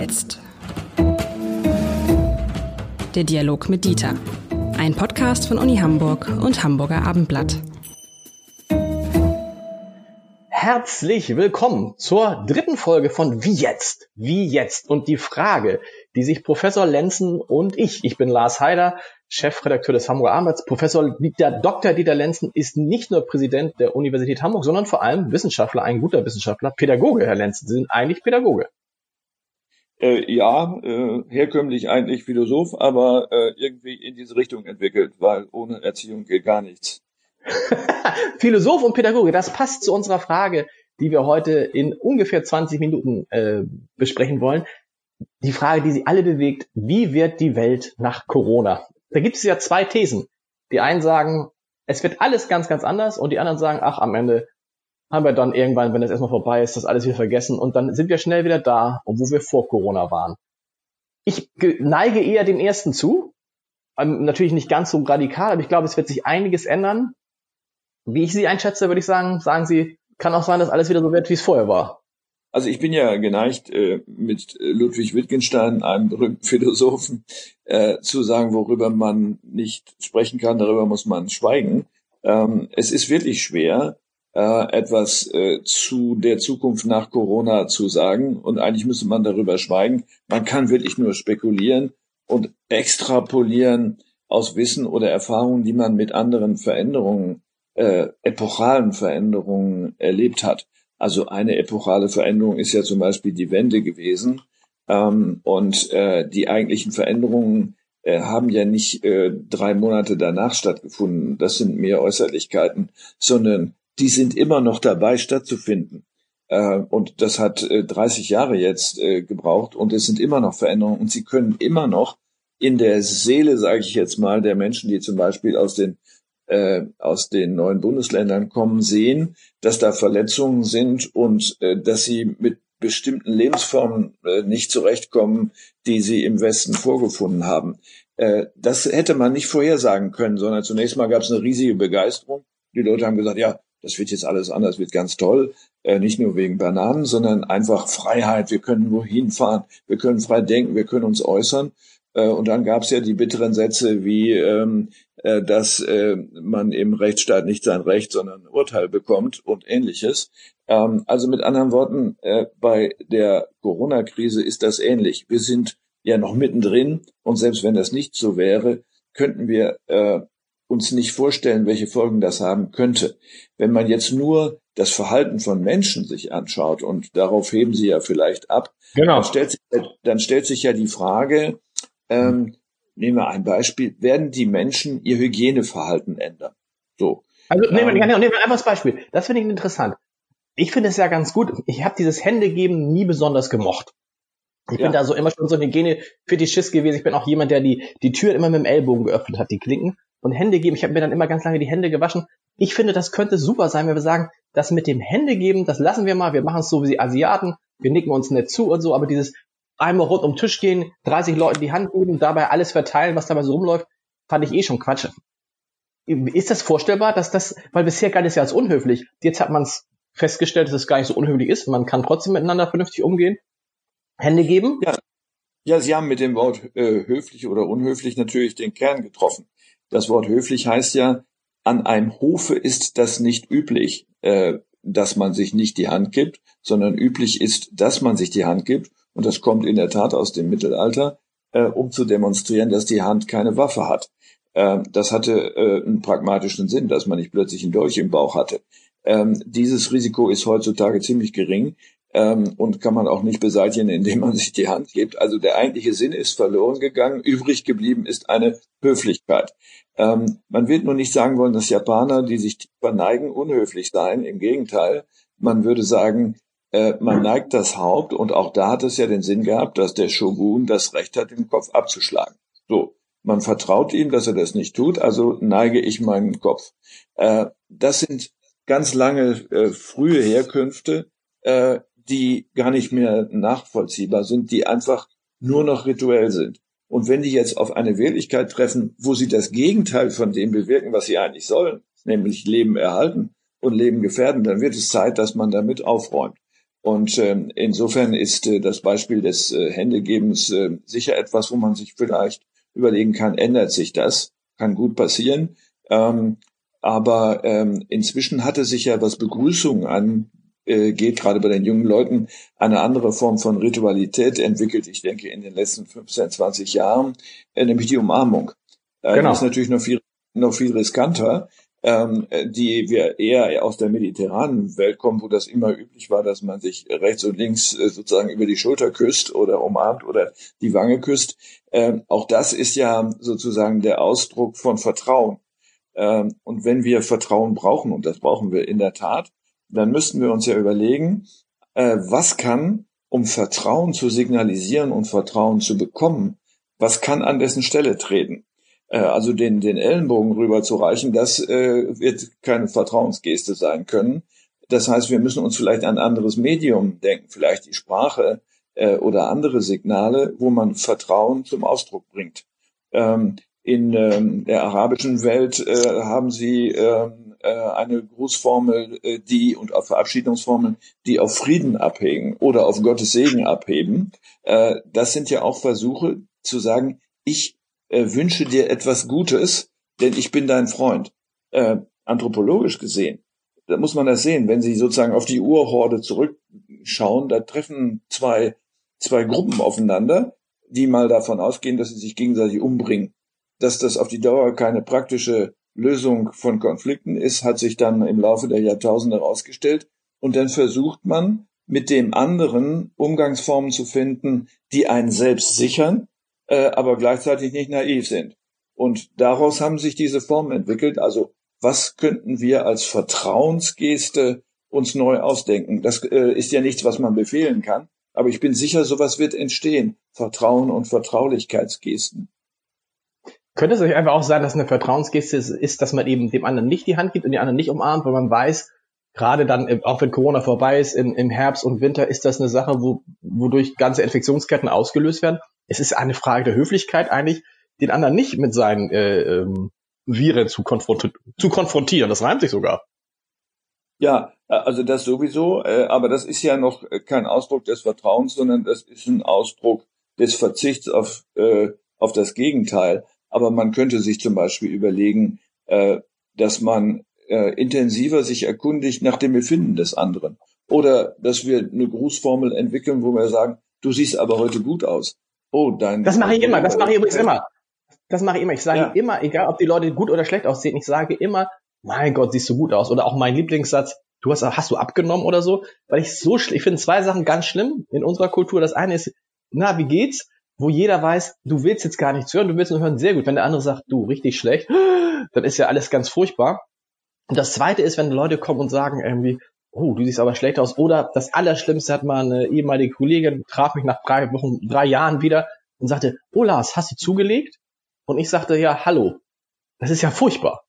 jetzt? Der Dialog mit Dieter. Ein Podcast von Uni Hamburg und Hamburger Abendblatt. Herzlich willkommen zur dritten Folge von Wie jetzt? Wie jetzt? Und die Frage, die sich Professor Lenzen und ich, ich bin Lars Heider, Chefredakteur des Hamburger Abendblatts, Professor Dieter, Dr. Dieter Lenzen ist nicht nur Präsident der Universität Hamburg, sondern vor allem Wissenschaftler, ein guter Wissenschaftler, Pädagoge, Herr Lenzen. Sie sind eigentlich Pädagoge. Äh, ja, äh, herkömmlich eigentlich Philosoph, aber äh, irgendwie in diese Richtung entwickelt, weil ohne Erziehung geht gar nichts. Philosoph und Pädagoge, das passt zu unserer Frage, die wir heute in ungefähr 20 Minuten äh, besprechen wollen. Die Frage, die Sie alle bewegt, wie wird die Welt nach Corona? Da gibt es ja zwei Thesen. Die einen sagen, es wird alles ganz, ganz anders und die anderen sagen, ach, am Ende haben wir dann irgendwann, wenn das erstmal vorbei ist, das alles wieder vergessen und dann sind wir schnell wieder da, wo wir vor Corona waren. Ich neige eher dem ersten zu. Ähm, natürlich nicht ganz so radikal, aber ich glaube, es wird sich einiges ändern. Wie ich Sie einschätze, würde ich sagen, sagen Sie, kann auch sein, dass alles wieder so wird, wie es vorher war. Also ich bin ja geneigt, äh, mit Ludwig Wittgenstein, einem berühmten Philosophen, äh, zu sagen, worüber man nicht sprechen kann, darüber muss man schweigen. Ähm, es ist wirklich schwer, äh, etwas äh, zu der Zukunft nach Corona zu sagen. Und eigentlich müsste man darüber schweigen. Man kann wirklich nur spekulieren und extrapolieren aus Wissen oder Erfahrungen, die man mit anderen Veränderungen, äh, epochalen Veränderungen erlebt hat. Also eine epochale Veränderung ist ja zum Beispiel die Wende gewesen. Ähm, und äh, die eigentlichen Veränderungen äh, haben ja nicht äh, drei Monate danach stattgefunden. Das sind mehr Äußerlichkeiten, sondern die sind immer noch dabei stattzufinden. Äh, und das hat äh, 30 Jahre jetzt äh, gebraucht und es sind immer noch Veränderungen und sie können immer noch in der Seele, sage ich jetzt mal, der Menschen, die zum Beispiel aus den äh, aus den neuen Bundesländern kommen, sehen, dass da Verletzungen sind und äh, dass sie mit bestimmten Lebensformen äh, nicht zurechtkommen, die sie im Westen vorgefunden haben. Äh, das hätte man nicht vorhersagen können, sondern zunächst mal gab es eine riesige Begeisterung. Die Leute haben gesagt, ja, das wird jetzt alles anders, wird ganz toll. Äh, nicht nur wegen Bananen, sondern einfach Freiheit. Wir können wohin fahren, wir können frei denken, wir können uns äußern. Äh, und dann gab es ja die bitteren Sätze wie, ähm, äh, dass äh, man im Rechtsstaat nicht sein Recht, sondern ein Urteil bekommt und ähnliches. Ähm, also mit anderen Worten, äh, bei der Corona-Krise ist das ähnlich. Wir sind ja noch mittendrin und selbst wenn das nicht so wäre, könnten wir äh, uns nicht vorstellen, welche Folgen das haben könnte. Wenn man jetzt nur das Verhalten von Menschen sich anschaut, und darauf heben Sie ja vielleicht ab, genau. dann, stellt sich, dann stellt sich ja die Frage, ähm, nehmen wir ein Beispiel, werden die Menschen ihr Hygieneverhalten ändern? So. Also nehmen wir, ähm, nehmen wir einfach das Beispiel. Das finde ich interessant. Ich finde es ja ganz gut. Ich habe dieses Händegeben nie besonders gemocht. Ich ja. bin da so immer schon so ein Hygiene-Fetischist gewesen. Ich bin auch jemand, der die, die Tür immer mit dem Ellbogen geöffnet hat, die Klinken und Hände geben. Ich habe mir dann immer ganz lange die Hände gewaschen. Ich finde, das könnte super sein, wenn wir sagen, das mit dem Hände geben, das lassen wir mal. Wir machen es so wie die Asiaten. Wir nicken uns nicht zu und so. Aber dieses einmal rund um den Tisch gehen, 30 Leuten die Hand geben, dabei alles verteilen, was dabei so rumläuft, fand ich eh schon Quatsch. Ist das vorstellbar, dass das, weil bisher galt es ja als unhöflich. Jetzt hat man es festgestellt, dass es gar nicht so unhöflich ist. Man kann trotzdem miteinander vernünftig umgehen. Hände geben. Ja, ja Sie haben mit dem Wort äh, höflich oder unhöflich natürlich den Kern getroffen. Das Wort höflich heißt ja, an einem Hofe ist das nicht üblich, äh, dass man sich nicht die Hand gibt, sondern üblich ist, dass man sich die Hand gibt. Und das kommt in der Tat aus dem Mittelalter, äh, um zu demonstrieren, dass die Hand keine Waffe hat. Äh, das hatte äh, einen pragmatischen Sinn, dass man nicht plötzlich einen Dolch im Bauch hatte. Ähm, dieses Risiko ist heutzutage ziemlich gering ähm, und kann man auch nicht beseitigen, indem man sich die Hand gibt. Also der eigentliche Sinn ist verloren gegangen. Übrig geblieben ist eine Höflichkeit. Ähm, man wird nur nicht sagen wollen, dass Japaner, die sich tiefer neigen, unhöflich seien. Im Gegenteil, man würde sagen, äh, man neigt das Haupt und auch da hat es ja den Sinn gehabt, dass der Shogun das Recht hat, den Kopf abzuschlagen. So, man vertraut ihm, dass er das nicht tut, also neige ich meinen Kopf. Äh, das sind ganz lange äh, frühe Herkünfte, äh, die gar nicht mehr nachvollziehbar sind, die einfach nur noch rituell sind. Und wenn die jetzt auf eine Wirklichkeit treffen, wo sie das Gegenteil von dem bewirken, was sie eigentlich sollen, nämlich Leben erhalten und Leben gefährden, dann wird es Zeit, dass man damit aufräumt. Und ähm, insofern ist äh, das Beispiel des äh, Händegebens äh, sicher etwas, wo man sich vielleicht überlegen kann, ändert sich das? Kann gut passieren. Ähm, aber ähm, inzwischen hatte sich ja, was Begrüßung angeht, äh, gerade bei den jungen Leuten, eine andere Form von Ritualität entwickelt, ich denke in den letzten 15, 20 Jahren, äh, nämlich die Umarmung. Äh, genau. Das ist natürlich noch viel, noch viel riskanter, ähm, die wir eher aus der mediterranen Welt kommen, wo das immer üblich war, dass man sich rechts und links äh, sozusagen über die Schulter küsst oder umarmt oder die Wange küsst. Ähm, auch das ist ja sozusagen der Ausdruck von Vertrauen. Ähm, und wenn wir Vertrauen brauchen, und das brauchen wir in der Tat, dann müssten wir uns ja überlegen, äh, was kann, um Vertrauen zu signalisieren und Vertrauen zu bekommen, was kann an dessen Stelle treten? Äh, also den, den Ellenbogen rüberzureichen, das äh, wird keine Vertrauensgeste sein können. Das heißt, wir müssen uns vielleicht ein anderes Medium denken, vielleicht die Sprache äh, oder andere Signale, wo man Vertrauen zum Ausdruck bringt. Ähm, in ähm, der arabischen Welt äh, haben sie ähm, äh, eine Grußformel, äh, die und auf Verabschiedungsformeln, die auf Frieden abhängen oder auf Gottes Segen abheben. Äh, das sind ja auch Versuche zu sagen, ich äh, wünsche dir etwas Gutes, denn ich bin dein Freund. Äh, anthropologisch gesehen, da muss man das sehen, wenn Sie sozusagen auf die Urhorde zurückschauen, da treffen zwei, zwei Gruppen aufeinander, die mal davon ausgehen, dass sie sich gegenseitig umbringen. Dass das auf die Dauer keine praktische Lösung von Konflikten ist, hat sich dann im Laufe der Jahrtausende herausgestellt. Und dann versucht man, mit dem anderen Umgangsformen zu finden, die einen selbst sichern, äh, aber gleichzeitig nicht naiv sind. Und daraus haben sich diese Formen entwickelt. Also was könnten wir als Vertrauensgeste uns neu ausdenken? Das äh, ist ja nichts, was man befehlen kann. Aber ich bin sicher, sowas wird entstehen. Vertrauen und Vertraulichkeitsgesten. Könnte es euch einfach auch sein, dass eine Vertrauensgeste ist, dass man eben dem anderen nicht die Hand gibt und die anderen nicht umarmt, weil man weiß, gerade dann, auch wenn Corona vorbei ist, im, im Herbst und Winter, ist das eine Sache, wo, wodurch ganze Infektionsketten ausgelöst werden es ist eine Frage der Höflichkeit eigentlich, den anderen nicht mit seinen äh, ähm, Viren zu, konfronti zu konfrontieren. Das reimt sich sogar. Ja, also das sowieso, äh, aber das ist ja noch kein Ausdruck des Vertrauens, sondern das ist ein Ausdruck des Verzichts auf, äh, auf das Gegenteil. Aber man könnte sich zum Beispiel überlegen, äh, dass man äh, intensiver sich erkundigt nach dem Befinden des anderen. Oder dass wir eine Grußformel entwickeln, wo wir sagen, du siehst aber heute gut aus. Oh, dein. Das mache ich immer. Das mache ich übrigens immer. Das mache ich immer. Ich sage ja. immer, egal ob die Leute gut oder schlecht aussehen, ich sage immer, mein Gott, siehst du gut aus. Oder auch mein Lieblingssatz, du hast, hast du abgenommen oder so? Weil ich so, ich finde zwei Sachen ganz schlimm in unserer Kultur. Das eine ist, na, wie geht's? Wo jeder weiß, du willst jetzt gar nichts hören, du willst nur hören, sehr gut. Wenn der andere sagt, du, richtig schlecht, dann ist ja alles ganz furchtbar. Und das zweite ist, wenn Leute kommen und sagen irgendwie, oh, du siehst aber schlecht aus. Oder das Allerschlimmste hat mal eine ehemalige Kollegin, traf mich nach drei Wochen, drei Jahren wieder und sagte, oh Lars, hast du zugelegt? Und ich sagte, ja, hallo. Das ist ja furchtbar.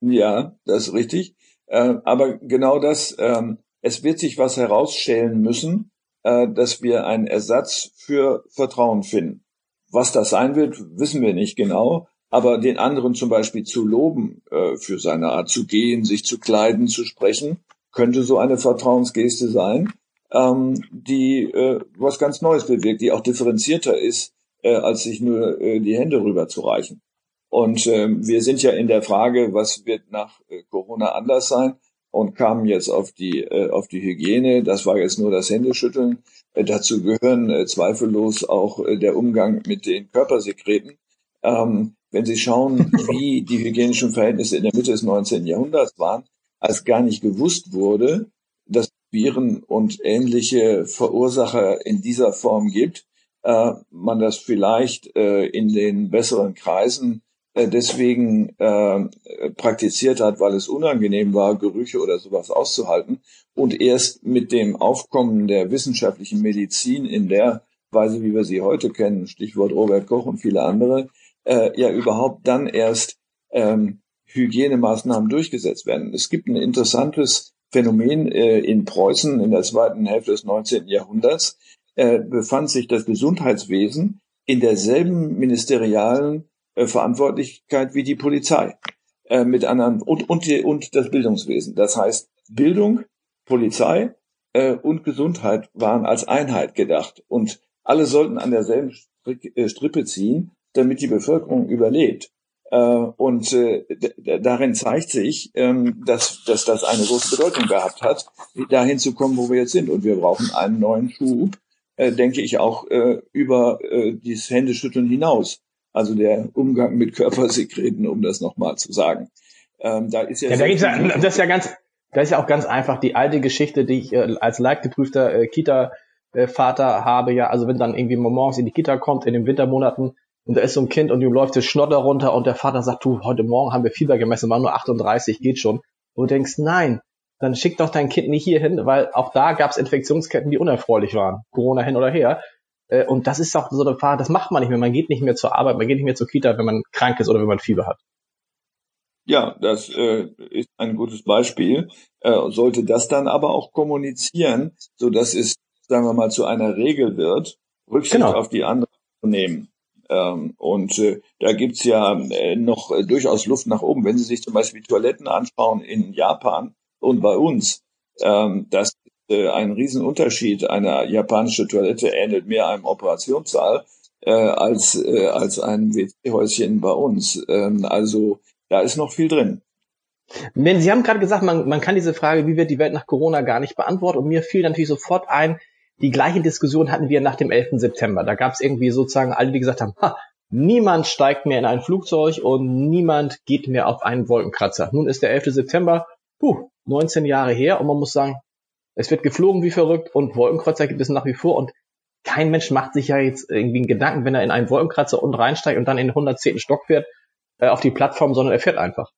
Ja, das ist richtig. Äh, aber genau das, ähm, es wird sich was herausschälen müssen, äh, dass wir einen Ersatz für Vertrauen finden. Was das sein wird, wissen wir nicht genau. Aber den anderen zum Beispiel zu loben, äh, für seine Art zu gehen, sich zu kleiden, zu sprechen, könnte so eine Vertrauensgeste sein, ähm, die äh, was ganz Neues bewirkt, die auch differenzierter ist, als sich nur die Hände rüberzureichen. Und ähm, wir sind ja in der Frage, was wird nach Corona anders sein? Und kamen jetzt auf die äh, auf die Hygiene. Das war jetzt nur das Händeschütteln. Äh, dazu gehören äh, zweifellos auch äh, der Umgang mit den Körpersekreten. Ähm, wenn Sie schauen, wie die hygienischen Verhältnisse in der Mitte des 19. Jahrhunderts waren, als gar nicht gewusst wurde, dass Viren und ähnliche Verursacher in dieser Form gibt, äh, man das vielleicht äh, in den besseren Kreisen deswegen äh, praktiziert hat, weil es unangenehm war, Gerüche oder sowas auszuhalten. Und erst mit dem Aufkommen der wissenschaftlichen Medizin in der Weise, wie wir sie heute kennen, Stichwort Robert Koch und viele andere, äh, ja überhaupt dann erst ähm, Hygienemaßnahmen durchgesetzt werden. Es gibt ein interessantes Phänomen äh, in Preußen in der zweiten Hälfte des 19. Jahrhunderts. Äh, befand sich das Gesundheitswesen in derselben ministerialen äh, Verantwortlichkeit wie die Polizei äh, mit anderen und und, und das Bildungswesen. Das heißt Bildung, Polizei äh, und Gesundheit waren als Einheit gedacht. Und alle sollten an derselben äh, Strippe ziehen, damit die Bevölkerung überlebt. Äh, und äh, darin zeigt sich, ähm, dass, dass das eine große Bedeutung gehabt hat, dahin zu kommen, wo wir jetzt sind. Und wir brauchen einen neuen Schub, denke ich, auch über dieses Händeschütteln hinaus. Also der Umgang mit Körpersekreten, um das nochmal zu sagen. Ähm, da ist ja, ja, da ja das ist ja ganz, das ist ja auch ganz einfach die alte Geschichte, die ich äh, als leitgeprüfter äh, Kita-Vater habe, ja, also wenn dann irgendwie morgens in die Kita kommt, in den Wintermonaten, und da ist so ein Kind und ihm läuft das Schnotter runter und der Vater sagt, du, heute Morgen haben wir Fieber gemessen, war nur 38, geht schon. Und du denkst, nein, dann schick doch dein Kind nicht hier hin, weil auch da gab es Infektionsketten, die unerfreulich waren. Corona hin oder her. Äh, und das ist auch so eine Frage, das macht man nicht mehr. Man geht nicht mehr zur Arbeit, man geht nicht mehr zur Kita, wenn man krank ist oder wenn man Fieber hat. Ja, das äh, ist ein gutes Beispiel. Äh, sollte das dann aber auch kommunizieren, so dass es, sagen wir mal, zu einer Regel wird, Rücksicht genau. auf die anderen zu nehmen. Ähm, und äh, da gibt's ja äh, noch äh, durchaus Luft nach oben. Wenn Sie sich zum Beispiel Toiletten anschauen in Japan und bei uns, ähm, das äh, ein Riesenunterschied. Eine japanische Toilette ähnelt mehr einem Operationssaal äh, als, äh, als ein WC-Häuschen bei uns. Ähm, also da ist noch viel drin. Sie haben gerade gesagt, man, man kann diese Frage, wie wird die Welt nach Corona, gar nicht beantworten. Und mir fiel natürlich sofort ein, die gleiche Diskussion hatten wir nach dem 11. September. Da gab es irgendwie sozusagen alle, die gesagt haben, ha, niemand steigt mehr in ein Flugzeug und niemand geht mehr auf einen Wolkenkratzer. Nun ist der 11. September, puh, 19 Jahre her und man muss sagen, es wird geflogen wie verrückt und Wolkenkratzer gibt es nach wie vor und kein Mensch macht sich ja jetzt irgendwie einen Gedanken, wenn er in einen Wolkenkratzer unten reinsteigt und dann in den 110. Stock fährt, äh, auf die Plattform, sondern er fährt einfach.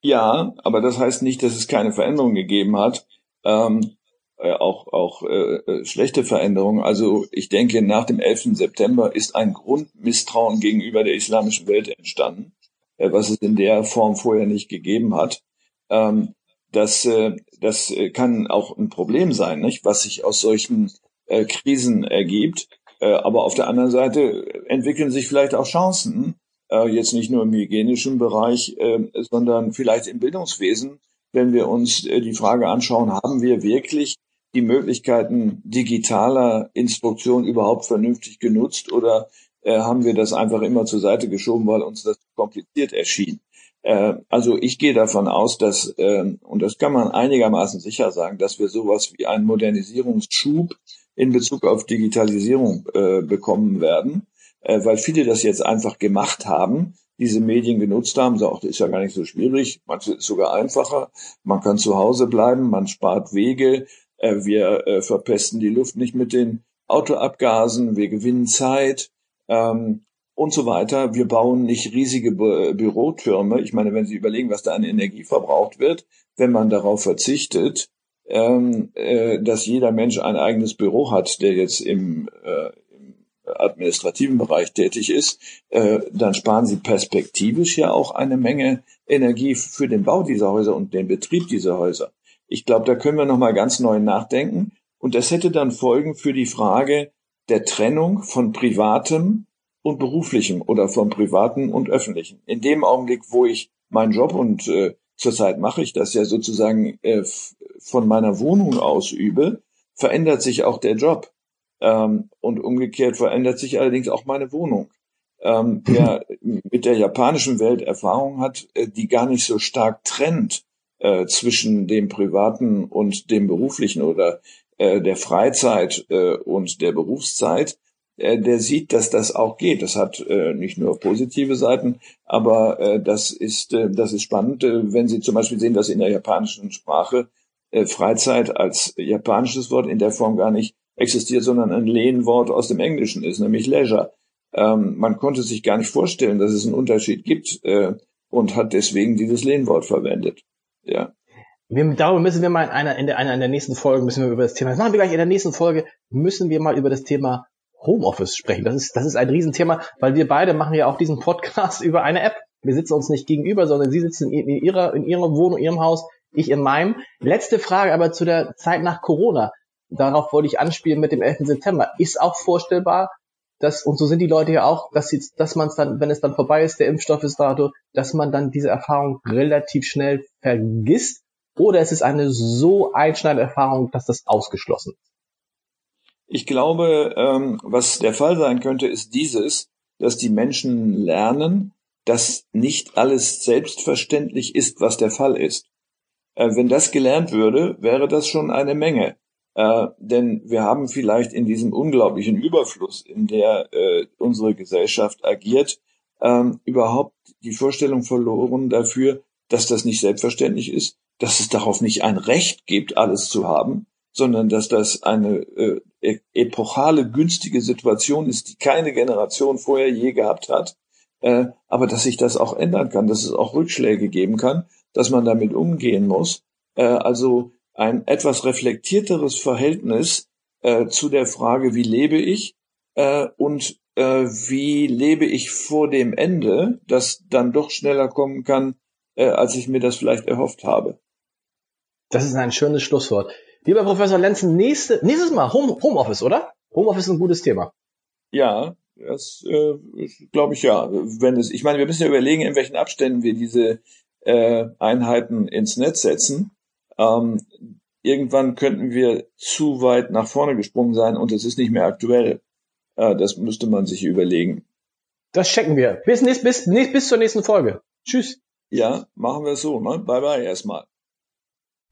Ja, aber das heißt nicht, dass es keine Veränderung gegeben hat. Ähm, äh, auch auch äh, äh schlechte Veränderungen. Also ich denke, nach dem 11. September ist ein Grundmisstrauen gegenüber der islamischen Welt entstanden, äh, was es in der Form vorher nicht gegeben hat. Ähm, das, äh, das kann auch ein Problem sein, nicht? was sich aus solchen äh, Krisen ergibt. Äh, aber auf der anderen Seite entwickeln sich vielleicht auch Chancen, äh, jetzt nicht nur im hygienischen Bereich, äh, sondern vielleicht im Bildungswesen, wenn wir uns äh, die Frage anschauen, haben wir wirklich die Möglichkeiten digitaler Instruktion überhaupt vernünftig genutzt oder äh, haben wir das einfach immer zur Seite geschoben, weil uns das kompliziert erschien? Äh, also ich gehe davon aus, dass, äh, und das kann man einigermaßen sicher sagen, dass wir sowas wie einen Modernisierungsschub in Bezug auf Digitalisierung äh, bekommen werden äh, weil viele das jetzt einfach gemacht haben, diese Medien genutzt haben, so auch, das ist ja gar nicht so schwierig, manche ist sogar einfacher, man kann zu Hause bleiben, man spart Wege, äh, wir verpesten die Luft nicht mit den Autoabgasen, wir gewinnen Zeit ähm, und so weiter. Wir bauen nicht riesige Bü Bürotürme. Ich meine, wenn Sie überlegen, was da an Energie verbraucht wird, wenn man darauf verzichtet, ähm, äh, dass jeder Mensch ein eigenes Büro hat, der jetzt im, äh, administrativen Bereich tätig ist, äh, dann sparen Sie perspektivisch ja auch eine Menge Energie für den Bau dieser Häuser und den Betrieb dieser Häuser. Ich glaube, da können wir nochmal ganz neu nachdenken. Und das hätte dann Folgen für die Frage der Trennung von privatem und beruflichem oder von privaten und öffentlichen. In dem Augenblick, wo ich meinen Job und äh, zurzeit mache ich das ja sozusagen äh, von meiner Wohnung ausübe, verändert sich auch der Job. Ähm, und umgekehrt verändert sich allerdings auch meine Wohnung. Ähm, wer mit der japanischen Welt Erfahrung hat, äh, die gar nicht so stark trennt äh, zwischen dem privaten und dem beruflichen oder äh, der Freizeit äh, und der Berufszeit, der sieht, dass das auch geht. Das hat äh, nicht nur positive Seiten, aber das ist das ist spannend, wenn Sie zum Beispiel sehen, dass in der japanischen Sprache Freizeit als japanisches Wort in der Form gar nicht existiert, sondern ein Lehnwort aus dem Englischen ist, nämlich Leisure. Ähm, man konnte sich gar nicht vorstellen, dass es einen Unterschied gibt äh, und hat deswegen dieses Lehnwort verwendet. Ja. Wir, darüber müssen wir mal in einer, in der, einer in der nächsten Folge müssen wir über das Thema, das machen wir gleich in der nächsten Folge, müssen wir mal über das Thema Homeoffice sprechen. Das ist, das ist ein Riesenthema, weil wir beide machen ja auch diesen Podcast über eine App. Wir sitzen uns nicht gegenüber, sondern Sie sitzen in, Ihrer, in Ihrer Wohnung, Ihrem Haus, ich in meinem. Letzte Frage aber zu der Zeit nach Corona darauf wollte ich anspielen mit dem 11. September, ist auch vorstellbar, dass, und so sind die Leute ja auch, dass, sie, dass man es dann, wenn es dann vorbei ist, der Impfstoff ist da, dass man dann diese Erfahrung relativ schnell vergisst. oder es ist eine so einschneidende Erfahrung, dass das ausgeschlossen ist? Ich glaube, ähm, was der Fall sein könnte, ist dieses, dass die Menschen lernen, dass nicht alles selbstverständlich ist, was der Fall ist. Äh, wenn das gelernt würde, wäre das schon eine Menge. Äh, denn wir haben vielleicht in diesem unglaublichen Überfluss, in der äh, unsere Gesellschaft agiert, ähm, überhaupt die Vorstellung verloren dafür, dass das nicht selbstverständlich ist, dass es darauf nicht ein Recht gibt, alles zu haben, sondern dass das eine äh, e-, epochale, günstige Situation ist, die keine Generation vorher je gehabt hat, äh, aber dass sich das auch ändern kann, dass es auch Rückschläge geben kann, dass man damit umgehen muss. Äh, also ein etwas reflektierteres Verhältnis äh, zu der Frage, wie lebe ich äh, und äh, wie lebe ich vor dem Ende, das dann doch schneller kommen kann, äh, als ich mir das vielleicht erhofft habe. Das ist ein schönes Schlusswort. Lieber Professor Lenzen, nächste, nächstes Mal Home, Homeoffice, oder? Homeoffice ist ein gutes Thema. Ja, das äh, glaube ich ja. Wenn es, ich meine, wir müssen ja überlegen, in welchen Abständen wir diese äh, Einheiten ins Netz setzen. Ähm, irgendwann könnten wir zu weit nach vorne gesprungen sein und es ist nicht mehr aktuell. Äh, das müsste man sich überlegen. Das checken wir. Bis, bis, bis, bis zur nächsten Folge. Tschüss. Ja, machen wir es so. Ne? Bye bye erstmal.